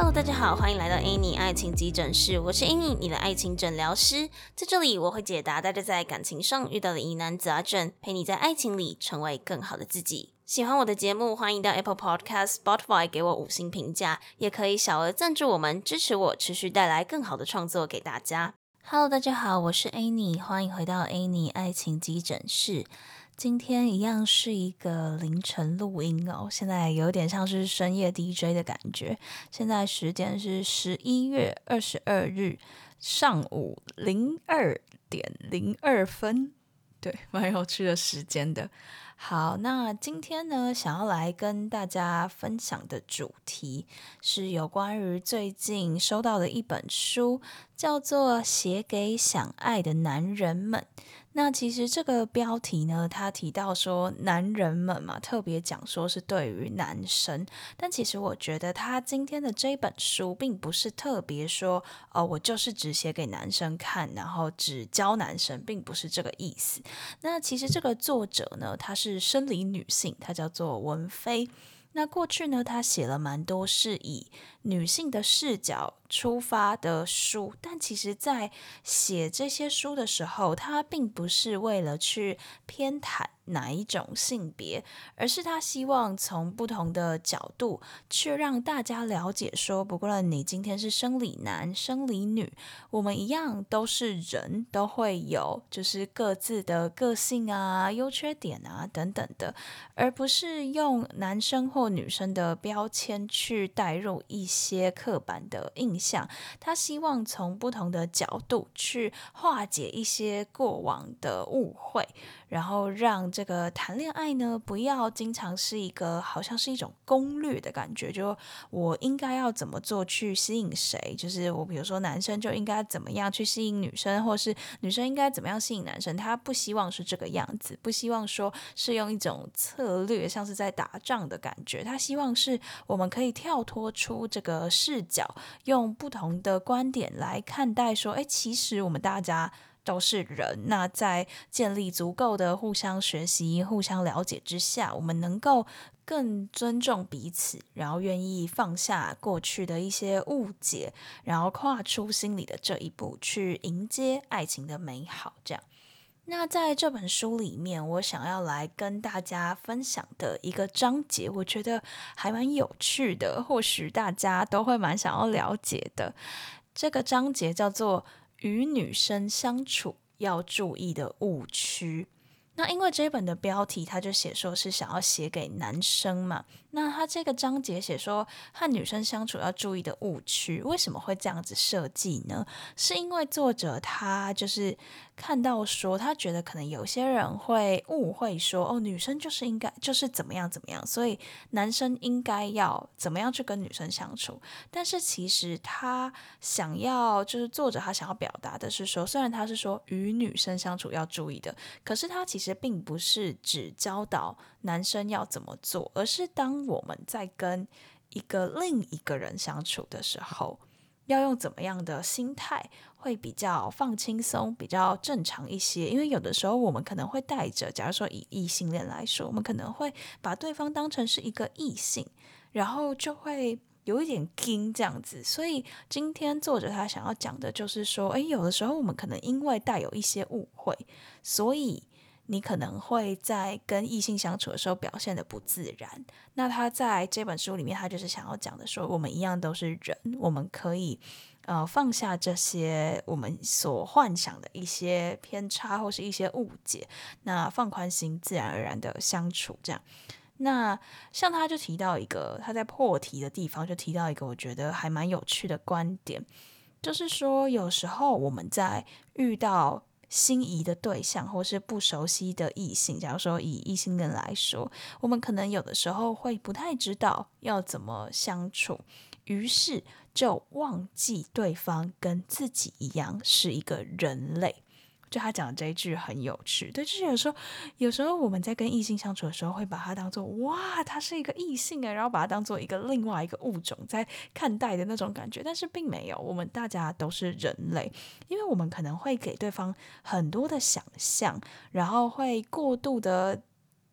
Hello，大家好，欢迎来到 Annie 爱情急诊室，我是 Annie，你的爱情诊疗师。在这里，我会解答大家在感情上遇到的疑难杂症，陪你在爱情里成为更好的自己。喜欢我的节目，欢迎到 Apple Podcast、Spotify 给我五星评价，也可以小额赞助我们，支持我持续带来更好的创作给大家。Hello，大家好，我是 Annie，欢迎回到 Annie 爱情急诊室。今天一样是一个凌晨录音哦，现在有点像是深夜 DJ 的感觉。现在时间是十一月二十二日上午零二点零二分，对，蛮有趣的时间的。好，那今天呢，想要来跟大家分享的主题是有关于最近收到的一本书，叫做《写给想爱的男人们》。那其实这个标题呢，他提到说男人们嘛，特别讲说是对于男生，但其实我觉得他今天的这本书并不是特别说哦，我就是只写给男生看，然后只教男生，并不是这个意思。那其实这个作者呢，她是生理女性，她叫做文菲。那过去呢，他写了蛮多是以女性的视角出发的书，但其实，在写这些书的时候，他并不是为了去偏袒哪一种性别，而是他希望从不同的角度去让大家了解说，不论你今天是生理男、生理女，我们一样都是人，都会有就是各自的个性啊、优缺点啊等等的，而不是用男生或女生的标签去带入一些刻板的印象。他希望从不同的角度去化解一些过往的误会，然后让这个谈恋爱呢，不要经常是一个好像是一种攻略的感觉，就我应该要怎么做去吸引谁？就是我比如说男生就应该怎么样去吸引女生，或是女生应该怎么样吸引男生？他不希望是这个样子，不希望说是用一种策略，像是在打仗的感觉。他希望是我们可以跳脱出这个视角，用。不同的观点来看待，说，哎，其实我们大家都是人。那在建立足够的互相学习、互相了解之下，我们能够更尊重彼此，然后愿意放下过去的一些误解，然后跨出心里的这一步，去迎接爱情的美好。这样。那在这本书里面，我想要来跟大家分享的一个章节，我觉得还蛮有趣的，或许大家都会蛮想要了解的。这个章节叫做“与女生相处要注意的误区”。那因为这本的标题，他就写说是想要写给男生嘛。那他这个章节写说和女生相处要注意的误区，为什么会这样子设计呢？是因为作者他就是看到说，他觉得可能有些人会误会说，哦，女生就是应该就是怎么样怎么样，所以男生应该要怎么样去跟女生相处。但是其实他想要就是作者他想要表达的是说，虽然他是说与女生相处要注意的，可是他其实。并不是只教导男生要怎么做，而是当我们在跟一个另一个人相处的时候，要用怎么样的心态会比较放轻松、比较正常一些。因为有的时候我们可能会带着，假如说以异性恋来说，我们可能会把对方当成是一个异性，然后就会有一点惊这样子。所以今天作者他想要讲的就是说，诶，有的时候我们可能因为带有一些误会，所以。你可能会在跟异性相处的时候表现得不自然。那他在这本书里面，他就是想要讲的说，我们一样都是人，我们可以呃放下这些我们所幻想的一些偏差或是一些误解，那放宽心，自然而然的相处这样。那像他就提到一个他在破题的地方，就提到一个我觉得还蛮有趣的观点，就是说有时候我们在遇到。心仪的对象，或是不熟悉的异性，假如说以异性恋来说，我们可能有的时候会不太知道要怎么相处，于是就忘记对方跟自己一样是一个人类。就他讲的这一句很有趣，对，就是有时候，有时候我们在跟异性相处的时候，会把他当做哇，他是一个异性诶，然后把他当做一个另外一个物种在看待的那种感觉，但是并没有，我们大家都是人类，因为我们可能会给对方很多的想象，然后会过度的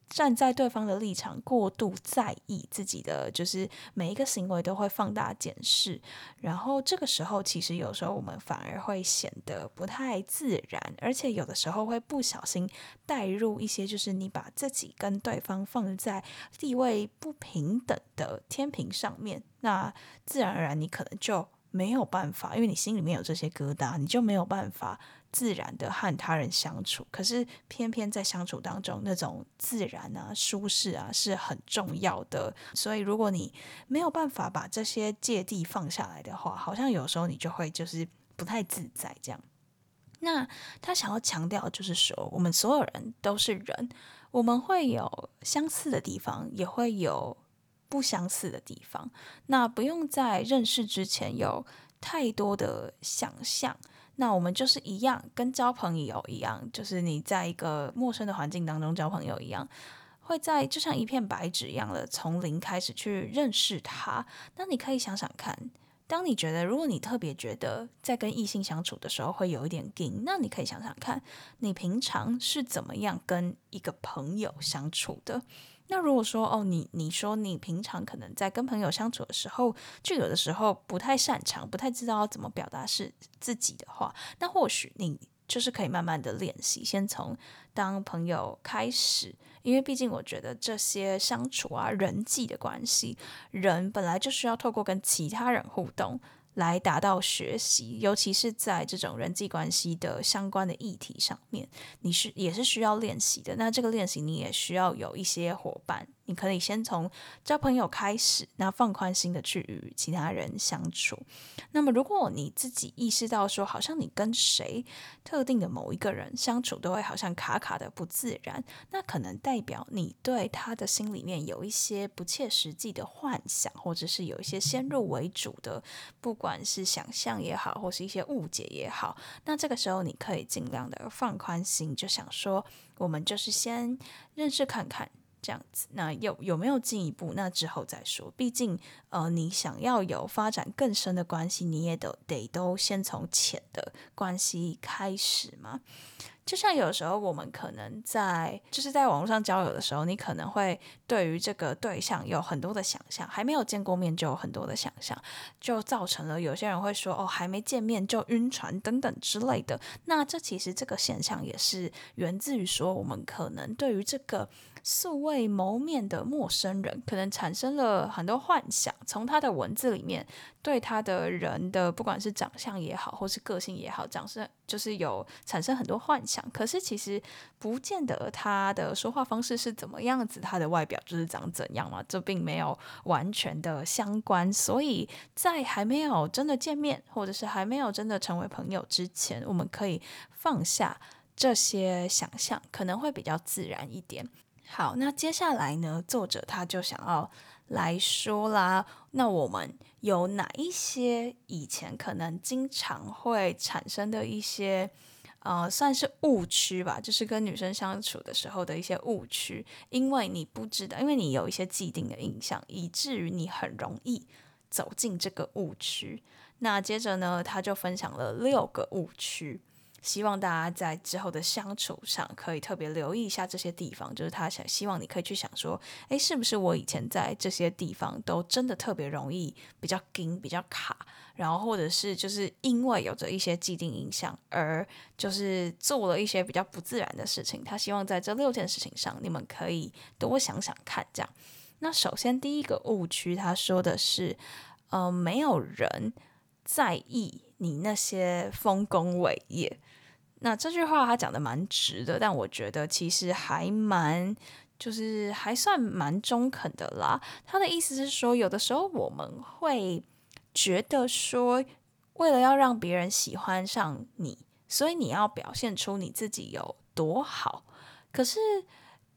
站在对方的立场，过度在意自己的，就是每一个行为都会放大检视，然后这个时候其实有时候我们反而会显得不太自然，而且有的时候会不小心带入一些，就是你把自己跟对方放在地位不平等的天平上面，那自然而然你可能就没有办法，因为你心里面有这些疙瘩，你就没有办法。自然的和他人相处，可是偏偏在相处当中，那种自然啊、舒适啊是很重要的。所以，如果你没有办法把这些芥蒂放下来的话，好像有时候你就会就是不太自在这样。那他想要强调就是说，我们所有人都是人，我们会有相似的地方，也会有不相似的地方。那不用在认识之前有太多的想象。那我们就是一样，跟交朋友一样，就是你在一个陌生的环境当中交朋友一样，会在就像一片白纸一样的从零开始去认识他。那你可以想想看，当你觉得如果你特别觉得在跟异性相处的时候会有一点紧，那你可以想想看，你平常是怎么样跟一个朋友相处的。那如果说哦，你你说你平常可能在跟朋友相处的时候，就有的时候不太擅长，不太知道要怎么表达是自己的话，那或许你就是可以慢慢的练习，先从当朋友开始，因为毕竟我觉得这些相处啊，人际的关系，人本来就需要透过跟其他人互动。来达到学习，尤其是在这种人际关系的相关的议题上面，你是也是需要练习的。那这个练习，你也需要有一些伙伴。你可以先从交朋友开始，那放宽心的去与其他人相处。那么，如果你自己意识到说，好像你跟谁特定的某一个人相处都会好像卡卡的不自然，那可能代表你对他的心里面有一些不切实际的幻想，或者是有一些先入为主的，不管是想象也好，或是一些误解也好。那这个时候，你可以尽量的放宽心，就想说，我们就是先认识看看。这样子，那有有没有进一步？那之后再说。毕竟，呃，你想要有发展更深的关系，你也得得都先从浅的关系开始嘛。就像有时候我们可能在就是在网络上交友的时候，你可能会对于这个对象有很多的想象，还没有见过面就有很多的想象，就造成了有些人会说哦，还没见面就晕船等等之类的。那这其实这个现象也是源自于说，我们可能对于这个素未谋面的陌生人，可能产生了很多幻想，从他的文字里面对他的人的不管是长相也好，或是个性也好，长是就是有产生很多幻想。可是其实不见得他的说话方式是怎么样子，他的外表就是长怎样嘛，这并没有完全的相关。所以在还没有真的见面，或者是还没有真的成为朋友之前，我们可以放下这些想象，可能会比较自然一点。好，那接下来呢，作者他就想要来说啦，那我们有哪一些以前可能经常会产生的一些。呃，算是误区吧，就是跟女生相处的时候的一些误区，因为你不知道，因为你有一些既定的印象，以至于你很容易走进这个误区。那接着呢，他就分享了六个误区。希望大家在之后的相处上可以特别留意一下这些地方，就是他想希望你可以去想说，诶，是不是我以前在这些地方都真的特别容易比较紧、比较卡，然后或者是就是因为有着一些既定印象而就是做了一些比较不自然的事情。他希望在这六件事情上，你们可以多想想看。这样，那首先第一个误区，他说的是，呃，没有人在意你那些丰功伟业。那这句话他讲的蛮直的，但我觉得其实还蛮，就是还算蛮中肯的啦。他的意思是说，有的时候我们会觉得说，为了要让别人喜欢上你，所以你要表现出你自己有多好。可是，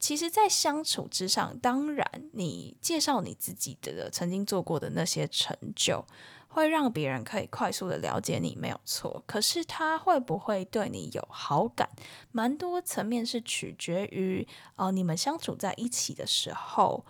其实，在相处之上，当然你介绍你自己的曾经做过的那些成就。会让别人可以快速的了解你，没有错。可是他会不会对你有好感，蛮多层面是取决于哦、呃，你们相处在一起的时候，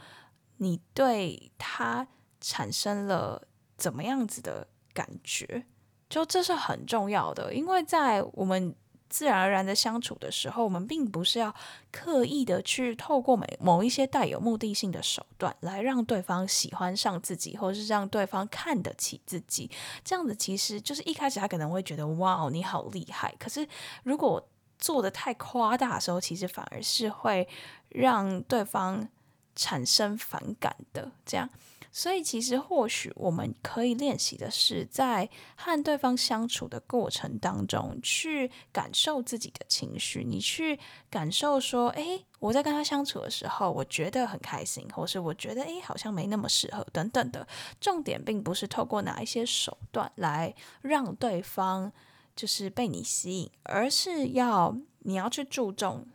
你对他产生了怎么样子的感觉？就这是很重要的，因为在我们自然而然的相处的时候，我们并不是要刻意的去透过某某一些带有目的性的手段来让对方喜欢上自己，或者是让对方看得起自己。这样子其实就是一开始他可能会觉得哇哦，你好厉害。可是如果做的太夸大的时候，其实反而是会让对方产生反感的。这样。所以，其实或许我们可以练习的是，在和对方相处的过程当中，去感受自己的情绪。你去感受说，诶，我在跟他相处的时候，我觉得很开心，或是我觉得，诶，好像没那么适合，等等的。重点并不是透过哪一些手段来让对方就是被你吸引，而是要你要去注重。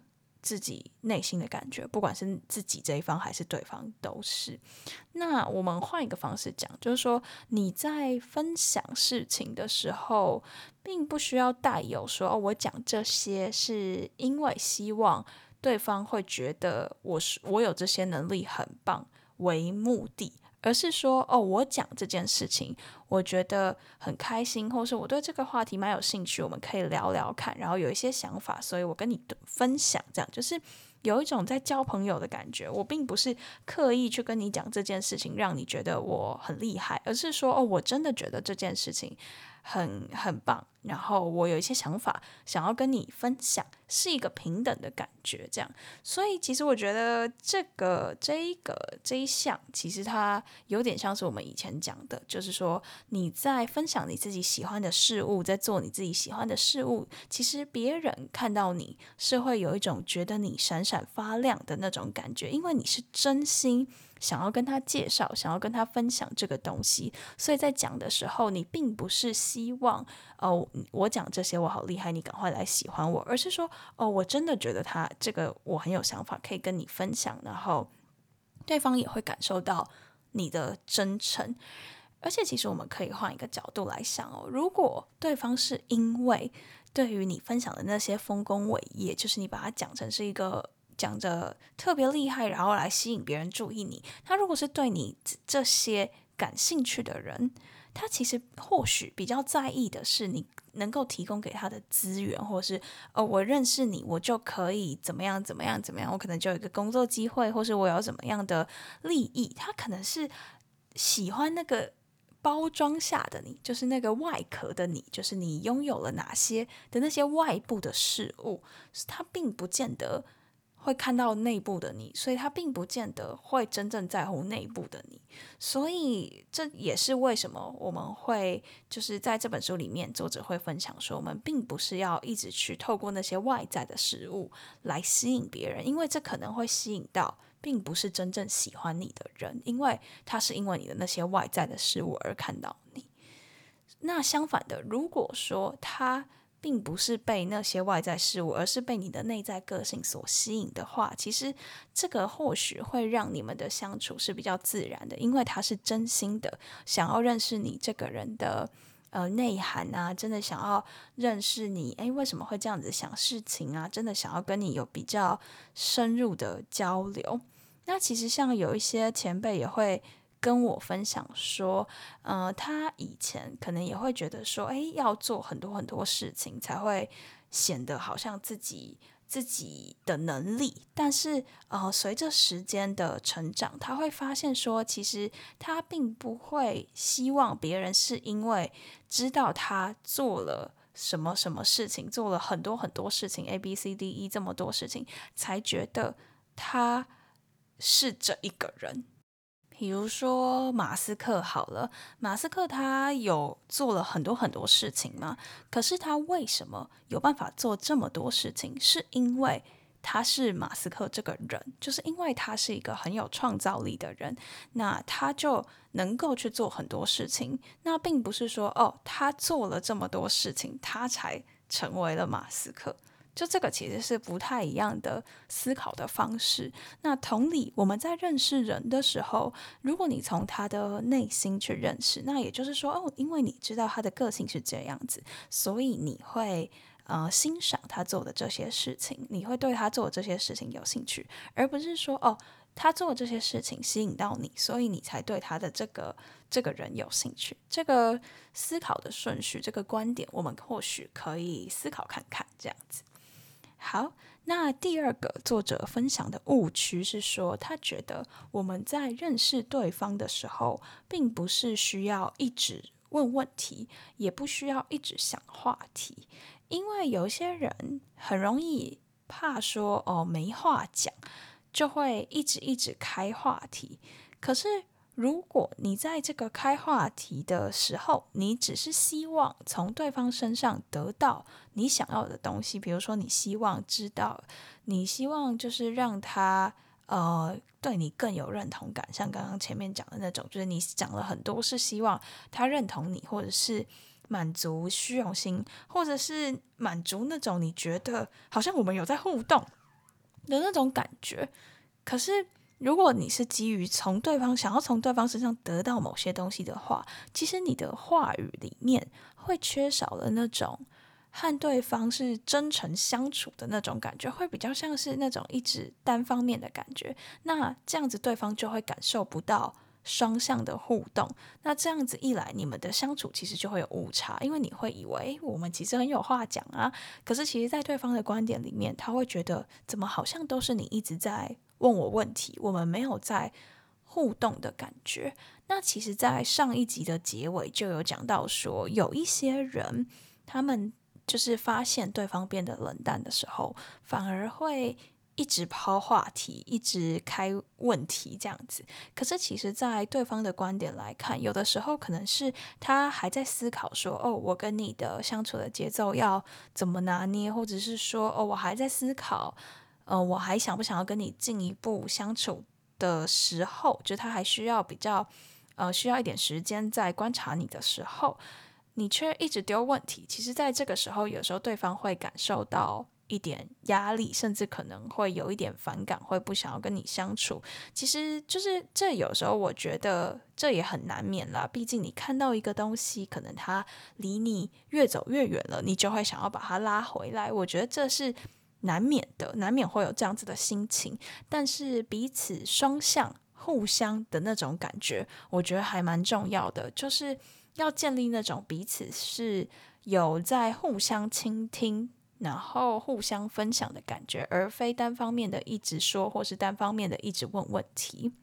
自己内心的感觉，不管是自己这一方还是对方，都是。那我们换一个方式讲，就是说你在分享事情的时候，并不需要带有说，我讲这些是因为希望对方会觉得我是我有这些能力很棒为目的。而是说，哦，我讲这件事情，我觉得很开心，或是我对这个话题蛮有兴趣，我们可以聊聊看，然后有一些想法，所以我跟你分享，这样就是有一种在交朋友的感觉。我并不是刻意去跟你讲这件事情，让你觉得我很厉害，而是说，哦，我真的觉得这件事情很很棒。然后我有一些想法想要跟你分享，是一个平等的感觉，这样。所以其实我觉得这个这一个这一项，其实它有点像是我们以前讲的，就是说你在分享你自己喜欢的事物，在做你自己喜欢的事物，其实别人看到你是会有一种觉得你闪闪发亮的那种感觉，因为你是真心。想要跟他介绍，想要跟他分享这个东西，所以在讲的时候，你并不是希望哦，我讲这些我好厉害，你赶快来喜欢我，而是说哦，我真的觉得他这个我很有想法，可以跟你分享，然后对方也会感受到你的真诚。而且，其实我们可以换一个角度来想哦，如果对方是因为对于你分享的那些丰功伟业，就是你把它讲成是一个。讲着特别厉害，然后来吸引别人注意你。他如果是对你这些感兴趣的人，他其实或许比较在意的是你能够提供给他的资源，或是哦，我认识你，我就可以怎么样怎么样怎么样，我可能就有一个工作机会，或是我有怎么样的利益。他可能是喜欢那个包装下的你，就是那个外壳的你，就是你拥有了哪些的那些外部的事物，他并不见得。会看到内部的你，所以他并不见得会真正在乎内部的你，所以这也是为什么我们会就是在这本书里面，作者会分享说，我们并不是要一直去透过那些外在的事物来吸引别人，因为这可能会吸引到并不是真正喜欢你的人，因为他是因为你的那些外在的事物而看到你。那相反的，如果说他。并不是被那些外在事物，而是被你的内在个性所吸引的话，其实这个或许会让你们的相处是比较自然的，因为他是真心的想要认识你这个人的呃内涵啊，真的想要认识你，诶，为什么会这样子想事情啊？真的想要跟你有比较深入的交流。那其实像有一些前辈也会。跟我分享说，呃，他以前可能也会觉得说，诶，要做很多很多事情才会显得好像自己自己的能力，但是呃，随着时间的成长，他会发现说，其实他并不会希望别人是因为知道他做了什么什么事情，做了很多很多事情，A B C D E 这么多事情，才觉得他是这一个人。比如说马斯克好了，马斯克他有做了很多很多事情吗？可是他为什么有办法做这么多事情？是因为他是马斯克这个人，就是因为他是一个很有创造力的人，那他就能够去做很多事情。那并不是说哦，他做了这么多事情，他才成为了马斯克。就这个其实是不太一样的思考的方式。那同理，我们在认识人的时候，如果你从他的内心去认识，那也就是说，哦，因为你知道他的个性是这样子，所以你会呃欣赏他做的这些事情，你会对他做的这些事情有兴趣，而不是说哦，他做的这些事情吸引到你，所以你才对他的这个这个人有兴趣。这个思考的顺序，这个观点，我们或许可以思考看看，这样子。好，那第二个作者分享的误区是说，他觉得我们在认识对方的时候，并不是需要一直问问题，也不需要一直想话题，因为有些人很容易怕说哦没话讲，就会一直一直开话题。可是，如果你在这个开话题的时候，你只是希望从对方身上得到你想要的东西，比如说你希望知道，你希望就是让他呃对你更有认同感，像刚刚前面讲的那种，就是你讲了很多是希望他认同你，或者是满足虚荣心，或者是满足那种你觉得好像我们有在互动的那种感觉，可是。如果你是基于从对方想要从对方身上得到某些东西的话，其实你的话语里面会缺少了那种和对方是真诚相处的那种感觉，会比较像是那种一直单方面的感觉。那这样子对方就会感受不到双向的互动。那这样子一来，你们的相处其实就会有误差，因为你会以为我们其实很有话讲啊，可是其实，在对方的观点里面，他会觉得怎么好像都是你一直在。问我问题，我们没有在互动的感觉。那其实，在上一集的结尾就有讲到说，有一些人，他们就是发现对方变得冷淡的时候，反而会一直抛话题，一直开问题这样子。可是，其实，在对方的观点来看，有的时候可能是他还在思考说，哦，我跟你的相处的节奏要怎么拿捏，或者是说，哦，我还在思考。呃，我还想不想要跟你进一步相处的时候，就他还需要比较，呃，需要一点时间在观察你的时候，你却一直丢问题。其实，在这个时候，有时候对方会感受到一点压力，甚至可能会有一点反感，会不想要跟你相处。其实，就是这有时候我觉得这也很难免啦。毕竟你看到一个东西，可能它离你越走越远了，你就会想要把它拉回来。我觉得这是。难免的，难免会有这样子的心情，但是彼此双向、互相的那种感觉，我觉得还蛮重要的，就是要建立那种彼此是有在互相倾听，然后互相分享的感觉，而非单方面的一直说，或是单方面的一直问问题。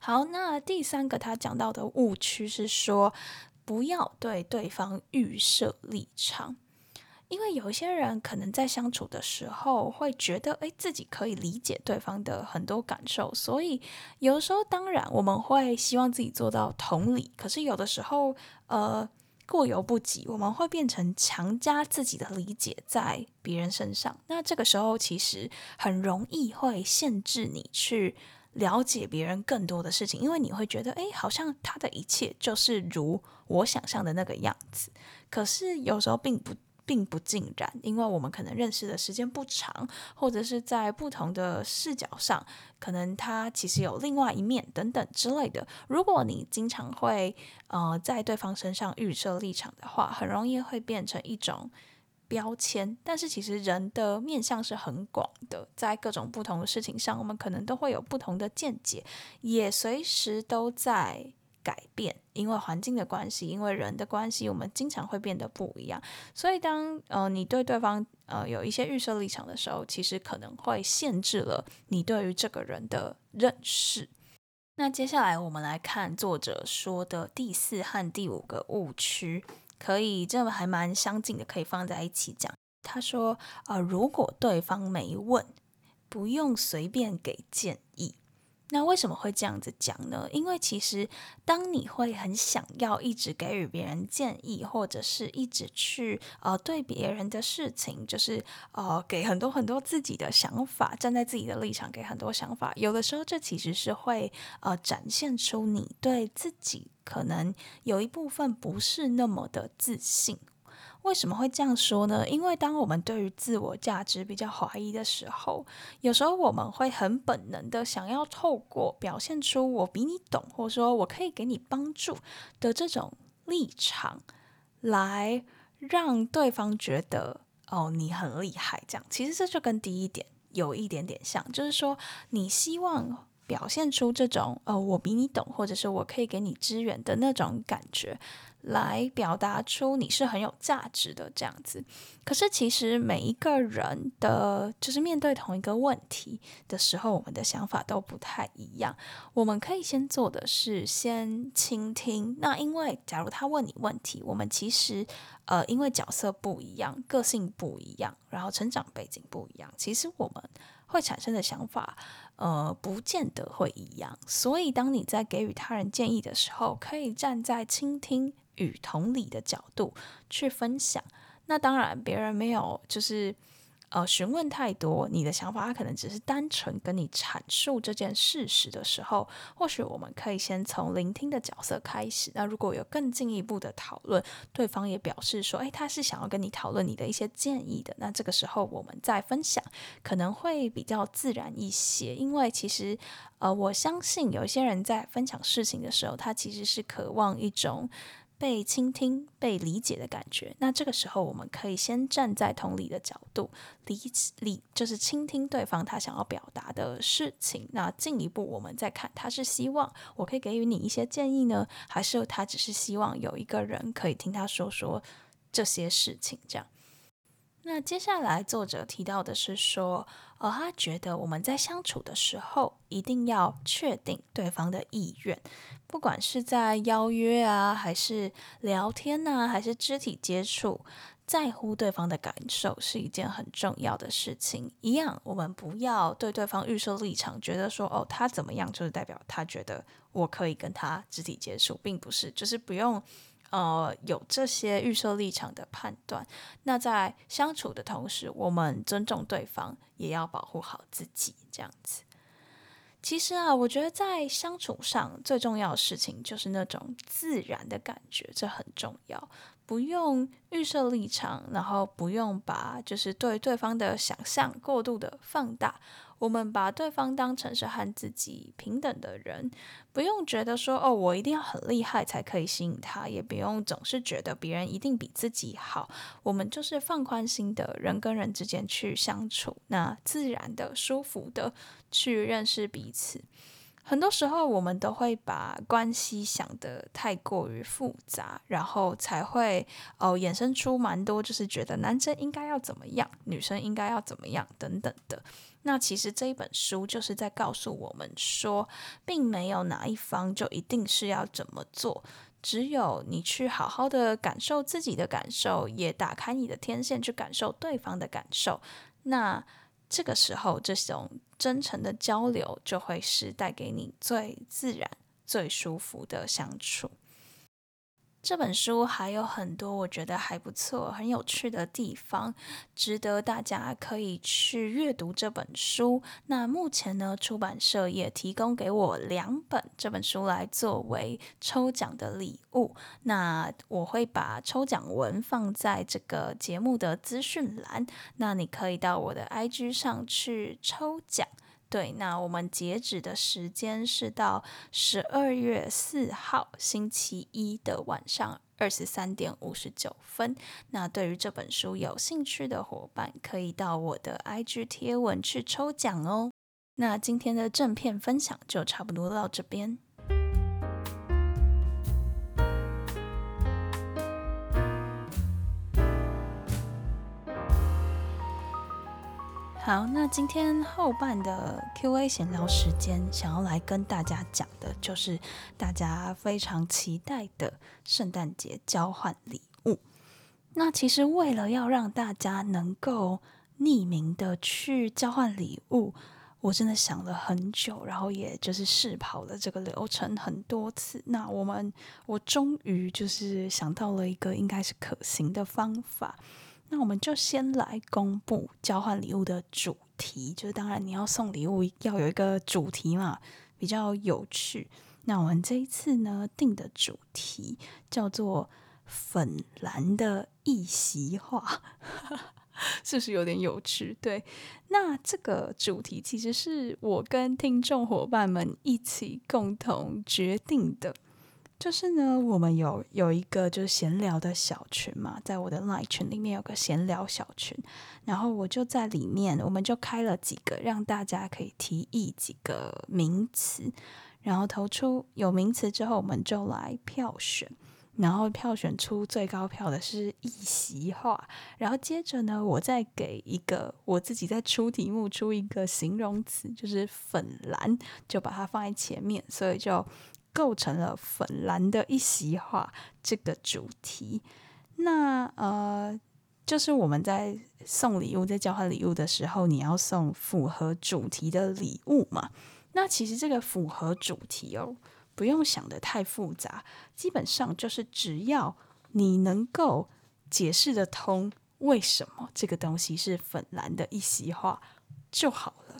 好，那第三个他讲到的误区是说，不要对对方预设立场。因为有一些人可能在相处的时候会觉得，诶，自己可以理解对方的很多感受，所以有时候当然我们会希望自己做到同理，可是有的时候，呃，过犹不及，我们会变成强加自己的理解在别人身上。那这个时候其实很容易会限制你去了解别人更多的事情，因为你会觉得，诶，好像他的一切就是如我想象的那个样子，可是有时候并不。并不尽然，因为我们可能认识的时间不长，或者是在不同的视角上，可能他其实有另外一面等等之类的。如果你经常会呃在对方身上预设立场的话，很容易会变成一种标签。但是其实人的面向是很广的，在各种不同的事情上，我们可能都会有不同的见解，也随时都在。改变，因为环境的关系，因为人的关系，我们经常会变得不一样。所以当，呃你对对方呃有一些预设立场的时候，其实可能会限制了你对于这个人的认识。那接下来我们来看作者说的第四和第五个误区，可以这还蛮相近的，可以放在一起讲。他说，呃，如果对方没问，不用随便给建议。那为什么会这样子讲呢？因为其实当你会很想要一直给予别人建议，或者是一直去呃对别人的事情，就是呃给很多很多自己的想法，站在自己的立场给很多想法，有的时候这其实是会呃展现出你对自己可能有一部分不是那么的自信。为什么会这样说呢？因为当我们对于自我价值比较怀疑的时候，有时候我们会很本能的想要透过表现出我比你懂，或者说我可以给你帮助的这种立场，来让对方觉得哦，你很厉害，这样其实这就跟第一点有一点点像，就是说你希望表现出这种哦，我比你懂，或者是我可以给你支援的那种感觉。来表达出你是很有价值的这样子，可是其实每一个人的，就是面对同一个问题的时候，我们的想法都不太一样。我们可以先做的是先倾听。那因为假如他问你问题，我们其实呃，因为角色不一样，个性不一样，然后成长背景不一样，其实我们会产生的想法呃，不见得会一样。所以当你在给予他人建议的时候，可以站在倾听。与同理的角度去分享，那当然别人没有就是呃询问太多你的想法，他可能只是单纯跟你阐述这件事实的时候，或许我们可以先从聆听的角色开始。那如果有更进一步的讨论，对方也表示说，诶，他是想要跟你讨论你的一些建议的，那这个时候我们再分享可能会比较自然一些，因为其实呃我相信有一些人在分享事情的时候，他其实是渴望一种。被倾听、被理解的感觉，那这个时候我们可以先站在同理的角度，理理就是倾听对方他想要表达的事情。那进一步，我们再看他是希望我可以给予你一些建议呢，还是他只是希望有一个人可以听他说说这些事情？这样。那接下来作者提到的是说，而，他觉得我们在相处的时候一定要确定对方的意愿。不管是在邀约啊，还是聊天啊，还是肢体接触，在乎对方的感受是一件很重要的事情。一样，我们不要对对方预设立场，觉得说哦，他怎么样就是代表他觉得我可以跟他肢体接触，并不是，就是不用呃有这些预设立场的判断。那在相处的同时，我们尊重对方，也要保护好自己，这样子。其实啊，我觉得在相处上最重要的事情就是那种自然的感觉，这很重要。不用预设立场，然后不用把就是对对方的想象过度的放大。我们把对方当成是和自己平等的人，不用觉得说哦，我一定要很厉害才可以吸引他，也不用总是觉得别人一定比自己好。我们就是放宽心的人跟人之间去相处，那自然的、舒服的去认识彼此。很多时候，我们都会把关系想得太过于复杂，然后才会哦衍生出蛮多，就是觉得男生应该要怎么样，女生应该要怎么样等等的。那其实这一本书就是在告诉我们说，并没有哪一方就一定是要怎么做，只有你去好好的感受自己的感受，也打开你的天线去感受对方的感受。那这个时候，这种真诚的交流就会是带给你最自然、最舒服的相处。这本书还有很多我觉得还不错、很有趣的地方，值得大家可以去阅读这本书。那目前呢，出版社也提供给我两本这本书来作为抽奖的礼物。那我会把抽奖文放在这个节目的资讯栏，那你可以到我的 IG 上去抽奖。对，那我们截止的时间是到十二月四号星期一的晚上二十三点五十九分。那对于这本书有兴趣的伙伴，可以到我的 IG 贴文去抽奖哦。那今天的正片分享就差不多到这边。好，那今天后半的 Q&A 闲聊时间，想要来跟大家讲的就是大家非常期待的圣诞节交换礼物。那其实为了要让大家能够匿名的去交换礼物，我真的想了很久，然后也就是试跑了这个流程很多次。那我们，我终于就是想到了一个应该是可行的方法。那我们就先来公布交换礼物的主题，就是当然你要送礼物要有一个主题嘛，比较有趣。那我们这一次呢定的主题叫做“粉蓝的一席话”，是不是有点有趣？对，那这个主题其实是我跟听众伙伴们一起共同决定的。就是呢，我们有有一个就是闲聊的小群嘛，在我的 LINE 群里面有个闲聊小群，然后我就在里面，我们就开了几个，让大家可以提议几个名词，然后投出有名词之后，我们就来票选。然后票选出最高票的是一席话，然后接着呢，我再给一个我自己再出题目出一个形容词，就是粉蓝，就把它放在前面，所以就构成了粉蓝的一席话这个主题。那呃，就是我们在送礼物、在交换礼物的时候，你要送符合主题的礼物嘛？那其实这个符合主题哦。不用想得太复杂，基本上就是只要你能够解释得通为什么这个东西是粉蓝的一席话就好了。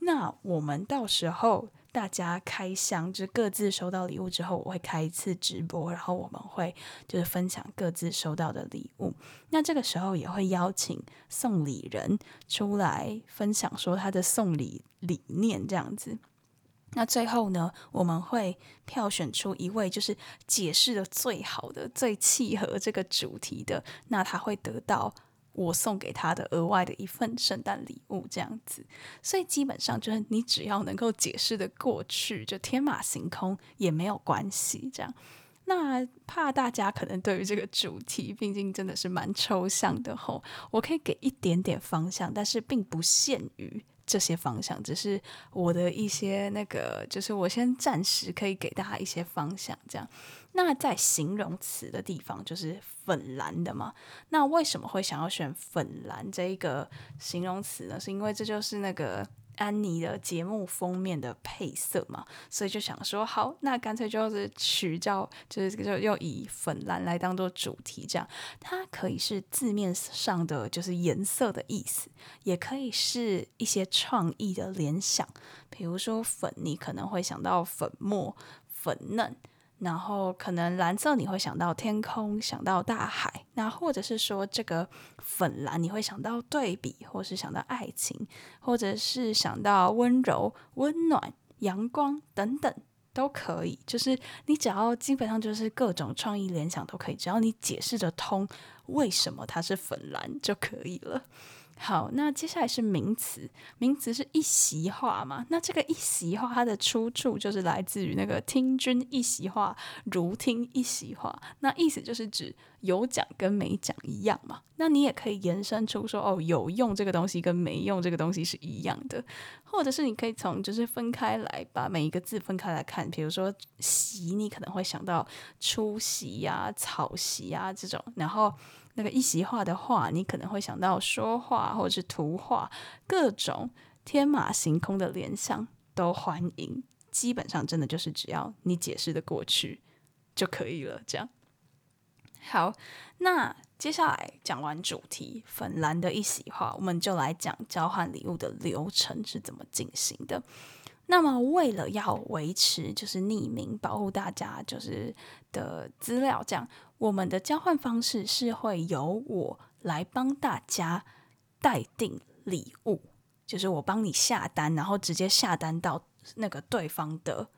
那我们到时候大家开箱，就是各自收到礼物之后，我会开一次直播，然后我们会就是分享各自收到的礼物。那这个时候也会邀请送礼人出来分享说他的送礼理念这样子。那最后呢，我们会票选出一位就是解释的最好的、最契合这个主题的，那他会得到我送给他的额外的一份圣诞礼物，这样子。所以基本上就是你只要能够解释的过去，就天马行空也没有关系。这样，那怕大家可能对于这个主题，毕竟真的是蛮抽象的吼，我可以给一点点方向，但是并不限于。这些方向只是我的一些那个，就是我先暂时可以给大家一些方向，这样。那在形容词的地方，就是粉蓝的嘛。那为什么会想要选粉蓝这一个形容词呢？是因为这就是那个。安妮的节目封面的配色嘛，所以就想说，好，那干脆就是取叫，就是就又以粉蓝来当做主题，这样它可以是字面上的就是颜色的意思，也可以是一些创意的联想，比如说粉，你可能会想到粉末、粉嫩。然后可能蓝色你会想到天空，想到大海，那或者是说这个粉蓝你会想到对比，或是想到爱情，或者是想到温柔、温暖、阳光等等都可以。就是你只要基本上就是各种创意联想都可以，只要你解释得通为什么它是粉蓝就可以了。好，那接下来是名词，名词是一席话嘛？那这个一席话，它的出处就是来自于那个“听君一席话，如听一席话”。那意思就是指有讲跟没讲一样嘛？那你也可以延伸出说，哦，有用这个东西跟没用这个东西是一样的，或者是你可以从就是分开来把每一个字分开来看，比如说“席”，你可能会想到出席呀、啊、草席呀、啊、这种，然后。那个一席话的话，你可能会想到说话或者是图画，各种天马行空的联想都欢迎。基本上真的就是只要你解释的过去就可以了。这样好，那接下来讲完主题粉蓝的一席话，我们就来讲交换礼物的流程是怎么进行的。那么，为了要维持就是匿名，保护大家就是的资料，这样我们的交换方式是会由我来帮大家代订礼物，就是我帮你下单，然后直接下单到那个对方的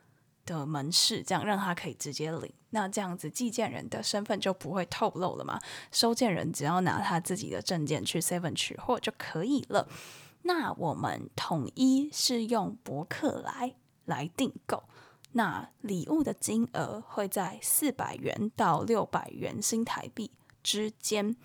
的门市，这样让他可以直接领。那这样子寄件人的身份就不会透露了嘛？收件人只要拿他自己的证件去 Seven 取货就可以了。那我们统一是用博客来来订购，那礼物的金额会在四百元到六百元新台币之间。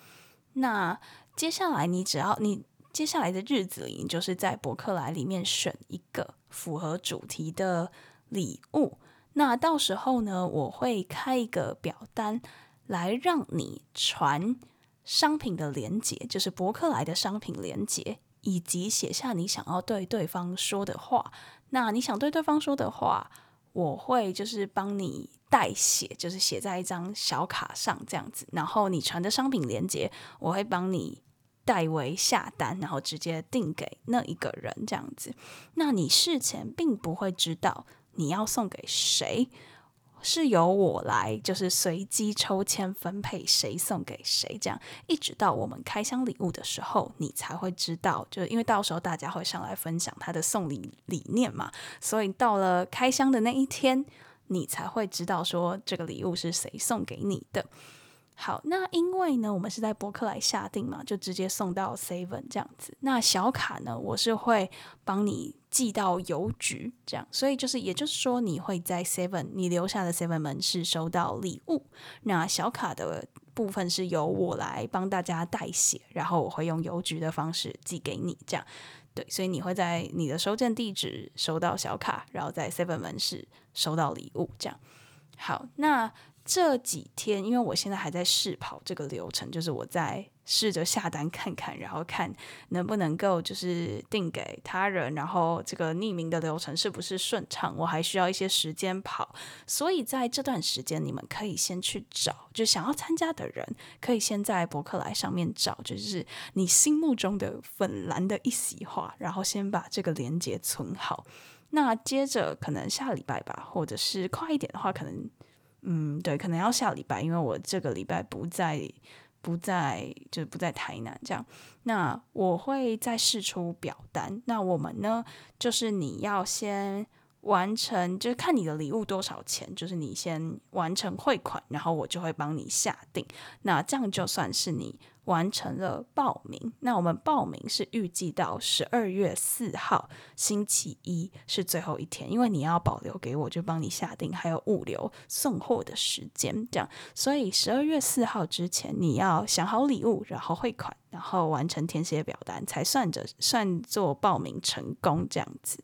那接下来你只要你接下来的日子里，你就是在博客来里面选一个符合主题的礼物。那到时候呢，我会开一个表单来让你传商品的连接，就是博客来的商品连接。以及写下你想要对对方说的话。那你想对对方说的话，我会就是帮你代写，就是写在一张小卡上这样子。然后你传的商品链接，我会帮你代为下单，然后直接订给那一个人这样子。那你事前并不会知道你要送给谁。是由我来，就是随机抽签分配谁送给谁，这样一直到我们开箱礼物的时候，你才会知道。就是因为到时候大家会上来分享他的送礼理念嘛，所以到了开箱的那一天，你才会知道说这个礼物是谁送给你的。好，那因为呢，我们是在博客来下定嘛，就直接送到 Seven 这样子。那小卡呢，我是会帮你寄到邮局这样，所以就是也就是说，你会在 Seven 你留下的 Seven 门市收到礼物。那小卡的部分是由我来帮大家代写，然后我会用邮局的方式寄给你这样。对，所以你会在你的收件地址收到小卡，然后在 Seven 门市收到礼物这样。好，那。这几天，因为我现在还在试跑这个流程，就是我在试着下单看看，然后看能不能够就是定给他人，然后这个匿名的流程是不是顺畅，我还需要一些时间跑。所以在这段时间，你们可以先去找，就想要参加的人，可以先在博客来上面找，就是你心目中的粉蓝的一席话，然后先把这个连接存好。那接着可能下礼拜吧，或者是快一点的话，可能。嗯，对，可能要下礼拜，因为我这个礼拜不在，不在，就不在台南这样。那我会再试出表单。那我们呢，就是你要先完成，就是看你的礼物多少钱，就是你先完成汇款，然后我就会帮你下定。那这样就算是你。完成了报名，那我们报名是预计到十二月四号星期一是最后一天，因为你要保留给我，就帮你下定，还有物流送货的时间，这样，所以十二月四号之前你要想好礼物，然后汇款，然后完成填写表单，才算着算作报名成功这样子。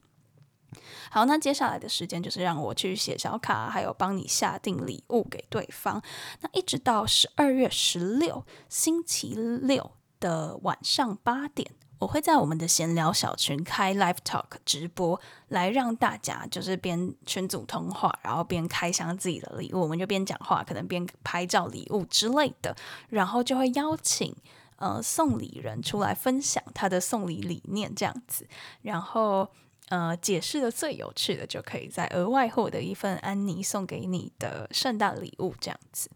好，那接下来的时间就是让我去写小卡，还有帮你下定礼物给对方。那一直到十二月十六星期六的晚上八点，我会在我们的闲聊小群开 Live Talk 直播，来让大家就是边群组通话，然后边开箱自己的礼物，我们就边讲话，可能边拍照礼物之类的，然后就会邀请呃送礼人出来分享他的送礼理念这样子，然后。呃，解释的最有趣的，就可以再额外获得一份安妮送给你的圣诞礼物，这样子。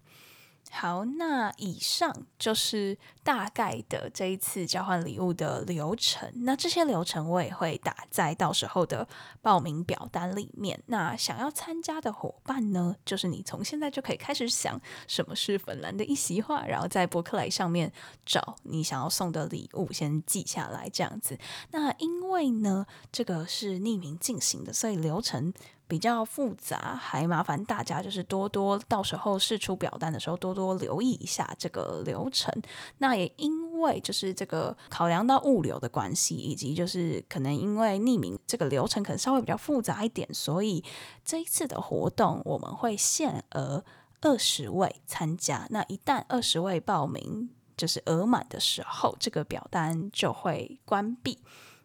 好，那以上就是大概的这一次交换礼物的流程。那这些流程我也会打在到时候的报名表单里面。那想要参加的伙伴呢，就是你从现在就可以开始想什么是粉蓝的一席话，然后在博客来上面找你想要送的礼物，先记下来这样子。那因为呢，这个是匿名进行的，所以流程。比较复杂，还麻烦大家就是多多到时候试出表单的时候多多留意一下这个流程。那也因为就是这个考量到物流的关系，以及就是可能因为匿名这个流程可能稍微比较复杂一点，所以这一次的活动我们会限额二十位参加。那一旦二十位报名就是额满的时候，这个表单就会关闭。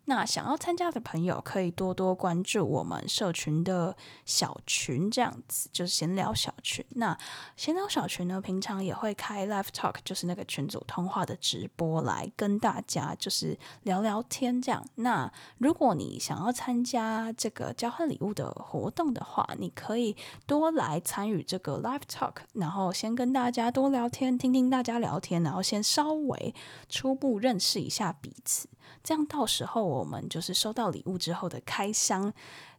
那想要参加的朋友可以多多关注我们社群的小群，这样子就是闲聊小群。那闲聊小群呢，平常也会开 live talk，就是那个群组通话的直播，来跟大家就是聊聊天这样。那如果你想要参加这个交换礼物的活动的话，你可以多来参与这个 live talk，然后先跟大家多聊天，听听大家聊天，然后先稍微初步认识一下彼此。这样到时候我们就是收到礼物之后的开箱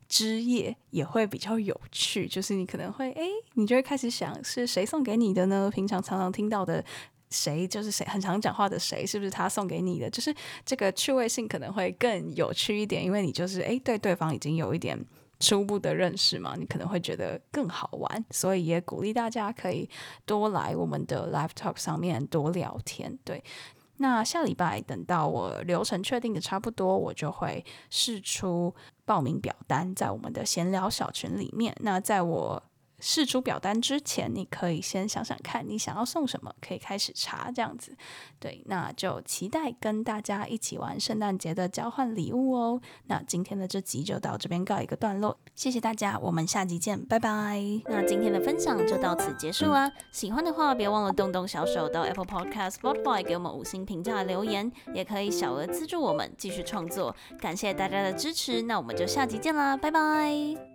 之夜也会比较有趣，就是你可能会诶，你就会开始想是谁送给你的呢？平常常常听到的谁就是谁，很常讲话的谁，是不是他送给你的？就是这个趣味性可能会更有趣一点，因为你就是诶，对对方已经有一点初步的认识嘛，你可能会觉得更好玩，所以也鼓励大家可以多来我们的 Live Talk 上面多聊天，对。那下礼拜等到我流程确定的差不多，我就会试出报名表单在我们的闲聊小群里面。那在我试出表单之前，你可以先想想看你想要送什么，可以开始查这样子。对，那就期待跟大家一起玩圣诞节的交换礼物哦。那今天的这集就到这边告一个段落，谢谢大家，我们下集见，拜拜。那今天的分享就到此结束啦。喜欢的话，别忘了动动小手到 Apple Podcast、Spotify 给我们五星评价留言，也可以小额资助我们继续创作。感谢大家的支持，那我们就下集见啦，拜拜。